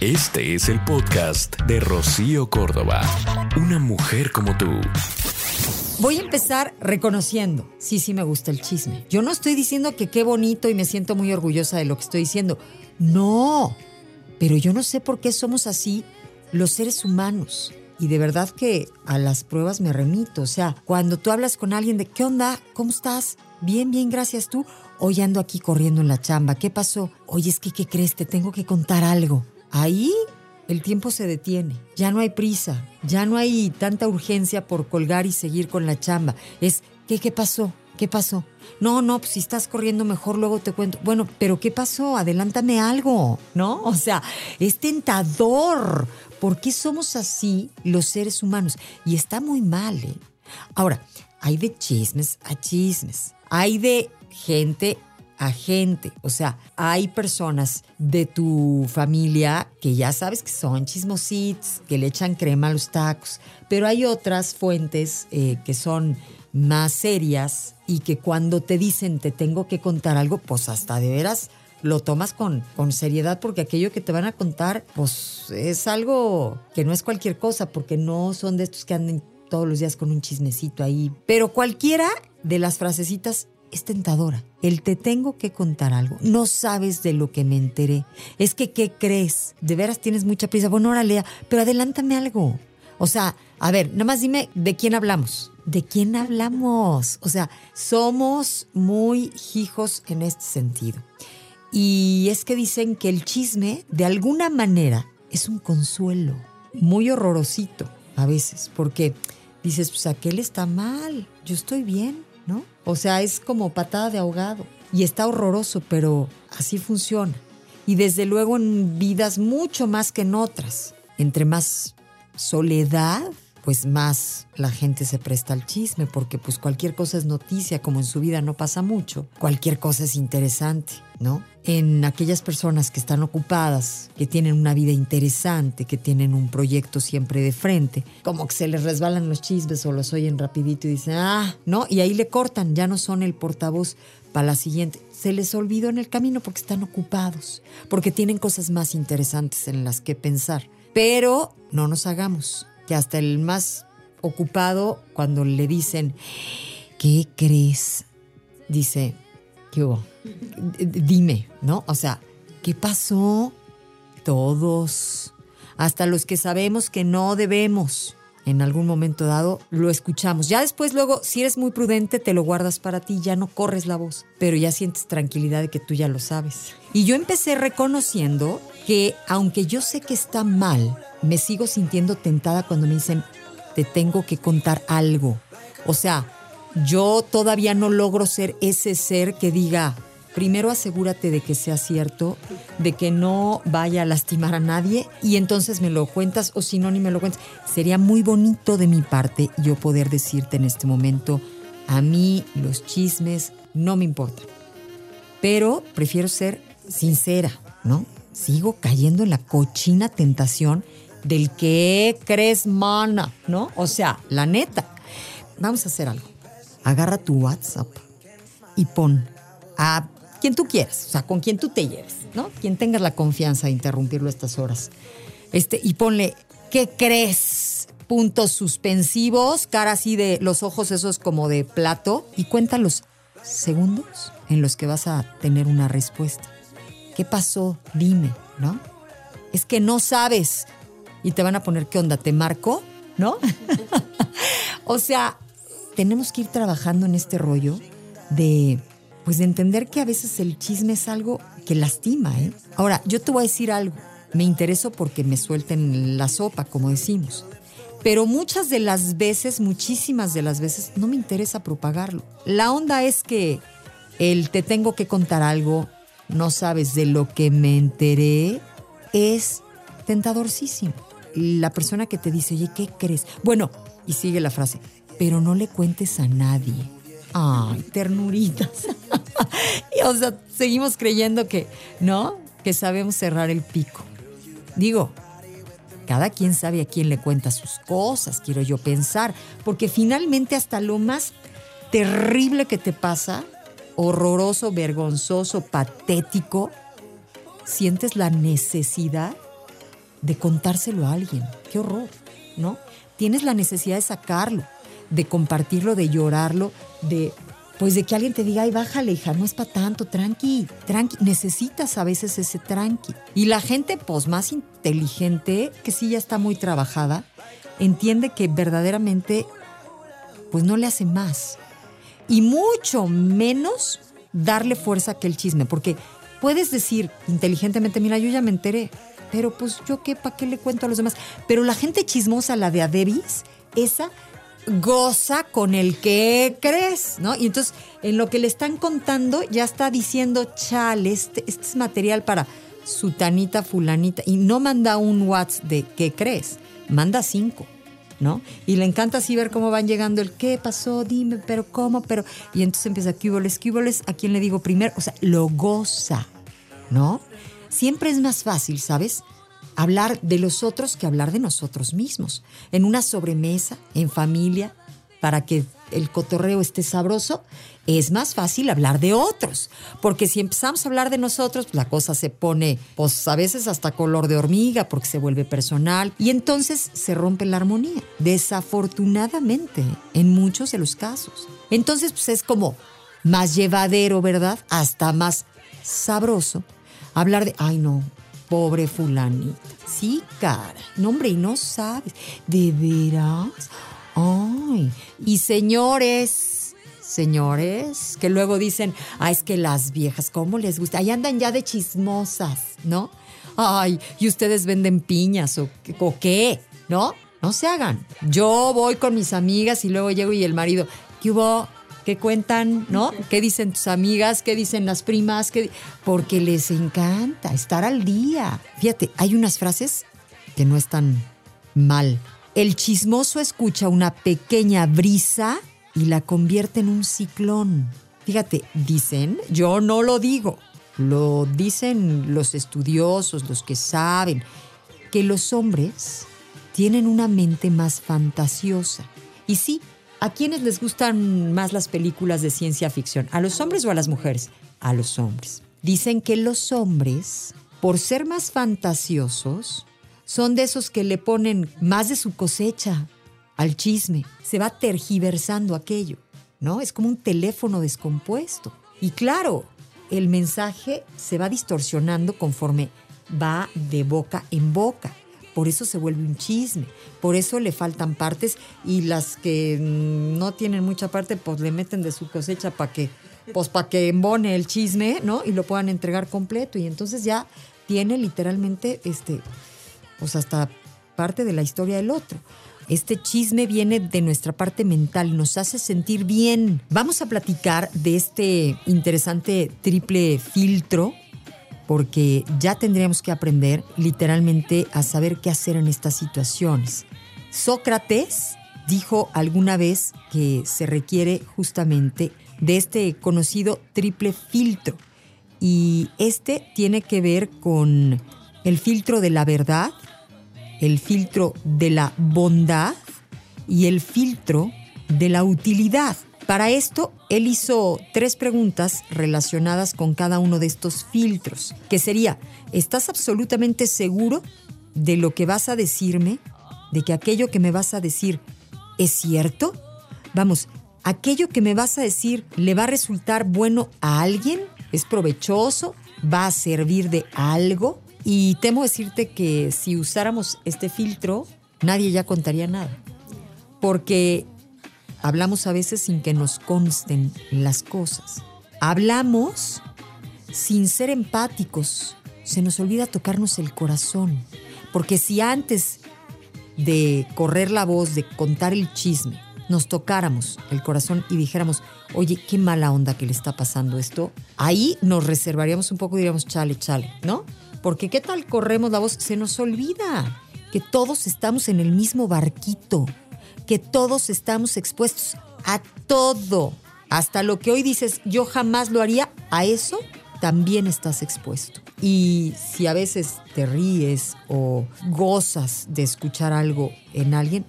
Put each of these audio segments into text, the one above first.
Este es el podcast de Rocío Córdoba. Una mujer como tú. Voy a empezar reconociendo, sí, sí me gusta el chisme. Yo no estoy diciendo que qué bonito y me siento muy orgullosa de lo que estoy diciendo. No, pero yo no sé por qué somos así los seres humanos. Y de verdad que a las pruebas me remito. O sea, cuando tú hablas con alguien de qué onda, ¿cómo estás? Bien, bien, gracias tú. Hoy ando aquí corriendo en la chamba. ¿Qué pasó? Oye, es que, ¿qué crees? Te tengo que contar algo. Ahí el tiempo se detiene. Ya no hay prisa. Ya no hay tanta urgencia por colgar y seguir con la chamba. Es, ¿qué, qué pasó? ¿Qué pasó? No, no, pues si estás corriendo mejor luego te cuento. Bueno, pero ¿qué pasó? Adelántame algo, ¿no? O sea, es tentador. ¿Por qué somos así los seres humanos? Y está muy mal, ¿eh? Ahora, hay de chismes a chismes. Hay de gente a gente. O sea, hay personas de tu familia que ya sabes que son chismositos, que le echan crema a los tacos, pero hay otras fuentes eh, que son más serias y que cuando te dicen te tengo que contar algo, pues hasta de veras lo tomas con, con seriedad porque aquello que te van a contar, pues es algo que no es cualquier cosa, porque no son de estos que anden todos los días con un chismecito ahí. Pero cualquiera de las frasecitas es tentadora. El te tengo que contar algo. No sabes de lo que me enteré. Es que, ¿qué crees? De veras tienes mucha prisa. Bueno, ahora lea, pero adelántame algo. O sea, a ver, nada más dime de quién hablamos. ¿De quién hablamos? O sea, somos muy hijos en este sentido. Y es que dicen que el chisme, de alguna manera, es un consuelo. Muy horrorosito a veces, porque dices, pues aquel está mal, yo estoy bien, O sea, es como patada de ahogado. Y está horroroso, pero así funciona. Y desde luego en vidas mucho más que en otras. Entre más soledad, pues más la gente se presta al chisme, porque pues cualquier cosa es noticia, como en su vida no pasa mucho, cualquier cosa es interesante, ¿no? En aquellas personas que están ocupadas, que tienen una vida interesante, que tienen un proyecto siempre de frente, como que se les resbalan los chismes o los oyen rapidito y dicen, ah, ¿no? Y ahí le cortan, ya no son el portavoz para la siguiente. Se les olvidó en el camino porque están ocupados, porque tienen cosas más interesantes en las que pensar. Pero no nos hagamos que hasta el más ocupado, cuando le dicen, ¿qué crees? Dice, ¿qué hubo? Dime, ¿no? O sea, ¿qué pasó? Todos, hasta los que sabemos que no debemos, en algún momento dado lo escuchamos. Ya después, luego, si eres muy prudente, te lo guardas para ti, ya no corres la voz, pero ya sientes tranquilidad de que tú ya lo sabes. Y yo empecé reconociendo que, aunque yo sé que está mal, me sigo sintiendo tentada cuando me dicen, te tengo que contar algo. O sea, yo todavía no logro ser ese ser que diga, primero asegúrate de que sea cierto, de que no vaya a lastimar a nadie y entonces me lo cuentas o si no, ni me lo cuentas. Sería muy bonito de mi parte yo poder decirte en este momento, a mí los chismes no me importan, pero prefiero ser sincera, ¿no? Sigo cayendo en la cochina tentación del que crees, mana, ¿no? O sea, la neta. Vamos a hacer algo. Agarra tu WhatsApp y pon a quien tú quieras, o sea, con quien tú te lleves, ¿no? Quien tengas la confianza de interrumpirlo a estas horas. Este, y ponle, ¿qué crees? Puntos suspensivos, cara así de los ojos esos como de plato, y cuenta los segundos en los que vas a tener una respuesta. ¿Qué pasó? Dime, ¿no? Es que no sabes y te van a poner qué onda, te marco, ¿no? o sea, tenemos que ir trabajando en este rollo de pues de entender que a veces el chisme es algo que lastima, ¿eh? Ahora, yo te voy a decir algo, me intereso porque me suelten la sopa, como decimos. Pero muchas de las veces, muchísimas de las veces, no me interesa propagarlo. La onda es que el te tengo que contar algo, no sabes de lo que me enteré, es tentadorcísimo la persona que te dice, oye, ¿qué crees? Bueno, y sigue la frase, pero no le cuentes a nadie. Ay, ternuritas. o sea, seguimos creyendo que, ¿no? Que sabemos cerrar el pico. Digo, cada quien sabe a quién le cuenta sus cosas, quiero yo pensar, porque finalmente hasta lo más terrible que te pasa, horroroso, vergonzoso, patético, sientes la necesidad de contárselo a alguien. Qué horror, ¿no? Tienes la necesidad de sacarlo, de compartirlo, de llorarlo, de pues de que alguien te diga, ay, bájale, hija, no es para tanto, tranqui, tranqui. Necesitas a veces ese tranqui. Y la gente, pues más inteligente, que sí ya está muy trabajada, entiende que verdaderamente, pues no le hace más. Y mucho menos darle fuerza que el chisme, porque puedes decir inteligentemente, mira, yo ya me enteré, pero pues yo qué, ¿para qué le cuento a los demás? Pero la gente chismosa, la de Adebis, esa goza con el que crees, ¿no? Y entonces, en lo que le están contando, ya está diciendo, chale, este, este es material para sutanita, fulanita, y no manda un WhatsApp de ¿qué crees? Manda cinco. ¿No? Y le encanta así ver cómo van llegando el qué pasó, dime, pero cómo, pero. Y entonces empieza cúboles, cúboles, ¿a quién le digo primero? O sea, lo goza, ¿no? Siempre es más fácil, ¿sabes? hablar de los otros que hablar de nosotros mismos. En una sobremesa, en familia, para que el cotorreo esté sabroso, es más fácil hablar de otros. Porque si empezamos a hablar de nosotros, pues, la cosa se pone, pues a veces hasta color de hormiga, porque se vuelve personal. Y entonces se rompe la armonía. Desafortunadamente, en muchos de los casos. Entonces, pues es como más llevadero, ¿verdad? Hasta más sabroso. Hablar de, ay no, pobre fulanita. Sí, cara. No, hombre, y no sabes. ¿De veras? Ay. Y señores, señores, que luego dicen, ah, es que las viejas, ¿cómo les gusta? Ahí andan ya de chismosas, ¿no? Ay, y ustedes venden piñas o, o qué, ¿no? No se hagan. Yo voy con mis amigas y luego llego y el marido, ¿qué hubo? ¿Qué cuentan, no? ¿Qué dicen tus amigas? ¿Qué dicen las primas? ¿Qué Porque les encanta estar al día. Fíjate, hay unas frases que no están mal. El chismoso escucha una pequeña brisa y la convierte en un ciclón. Fíjate, dicen, yo no lo digo, lo dicen los estudiosos, los que saben, que los hombres tienen una mente más fantasiosa. Y sí, ¿A quiénes les gustan más las películas de ciencia ficción? ¿A los hombres o a las mujeres? A los hombres. Dicen que los hombres, por ser más fantasiosos, son de esos que le ponen más de su cosecha al chisme. Se va tergiversando aquello, ¿no? Es como un teléfono descompuesto. Y claro, el mensaje se va distorsionando conforme va de boca en boca por eso se vuelve un chisme, por eso le faltan partes y las que no tienen mucha parte pues le meten de su cosecha para que pues para que embone el chisme, ¿no? Y lo puedan entregar completo y entonces ya tiene literalmente este pues hasta parte de la historia del otro. Este chisme viene de nuestra parte mental, nos hace sentir bien. Vamos a platicar de este interesante triple filtro porque ya tendríamos que aprender literalmente a saber qué hacer en estas situaciones. Sócrates dijo alguna vez que se requiere justamente de este conocido triple filtro y este tiene que ver con el filtro de la verdad, el filtro de la bondad y el filtro de la utilidad. Para esto, él hizo tres preguntas relacionadas con cada uno de estos filtros, que sería, ¿estás absolutamente seguro de lo que vas a decirme? ¿De que aquello que me vas a decir es cierto? Vamos, ¿aquello que me vas a decir le va a resultar bueno a alguien? ¿Es provechoso? ¿Va a servir de algo? Y temo decirte que si usáramos este filtro, nadie ya contaría nada. Porque Hablamos a veces sin que nos consten las cosas. Hablamos sin ser empáticos. Se nos olvida tocarnos el corazón. Porque si antes de correr la voz, de contar el chisme, nos tocáramos el corazón y dijéramos, oye, qué mala onda que le está pasando esto, ahí nos reservaríamos un poco y diríamos, chale, chale, ¿no? Porque qué tal corremos la voz, se nos olvida que todos estamos en el mismo barquito que todos estamos expuestos a todo. Hasta lo que hoy dices, yo jamás lo haría, a eso también estás expuesto. Y si a veces te ríes o gozas de escuchar algo en alguien,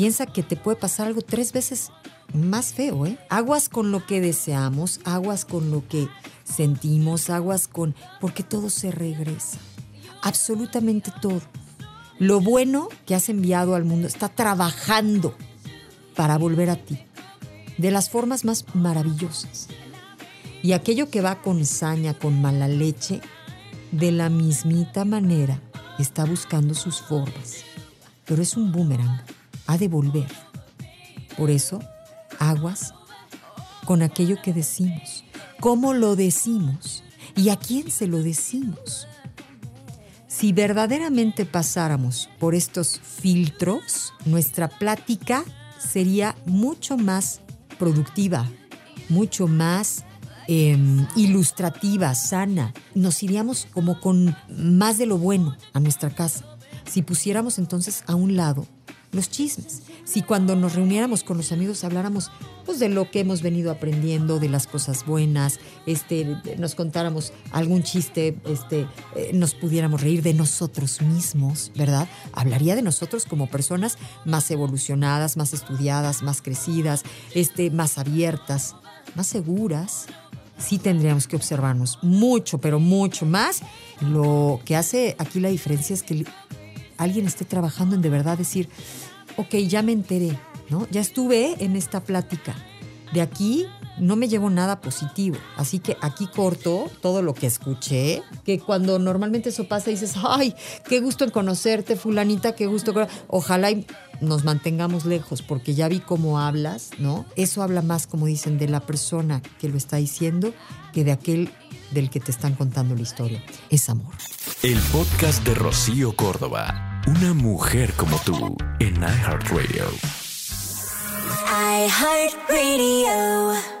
piensa que te puede pasar algo tres veces más feo, ¿eh? Aguas con lo que deseamos, aguas con lo que sentimos, aguas con... porque todo se regresa. Absolutamente todo. Lo bueno que has enviado al mundo está trabajando para volver a ti de las formas más maravillosas. Y aquello que va con saña, con mala leche, de la mismita manera está buscando sus formas. Pero es un boomerang, ha de volver. Por eso, aguas con aquello que decimos, cómo lo decimos y a quién se lo decimos. Si verdaderamente pasáramos por estos filtros, nuestra plática sería mucho más productiva, mucho más em, ilustrativa, sana. Nos iríamos como con más de lo bueno a nuestra casa. Si pusiéramos entonces a un lado los chismes. Si cuando nos reuniéramos con los amigos habláramos pues, de lo que hemos venido aprendiendo, de las cosas buenas, este, nos contáramos algún chiste, este, eh, nos pudiéramos reír de nosotros mismos, ¿verdad? Hablaría de nosotros como personas más evolucionadas, más estudiadas, más crecidas, este, más abiertas, más seguras. Sí tendríamos que observarnos mucho, pero mucho más. Lo que hace aquí la diferencia es que alguien esté trabajando en de verdad decir, ok, ya me enteré, ¿no? Ya estuve en esta plática. De aquí no me llevo nada positivo. Así que aquí corto todo lo que escuché, que cuando normalmente eso pasa dices, ay, qué gusto en conocerte, fulanita, qué gusto. Ojalá nos mantengamos lejos porque ya vi cómo hablas, ¿no? Eso habla más, como dicen, de la persona que lo está diciendo que de aquel del que te están contando la historia. Es amor. El podcast de Rocío Córdoba. Una mujer como tú en iHeartRadio. iHeartRadio.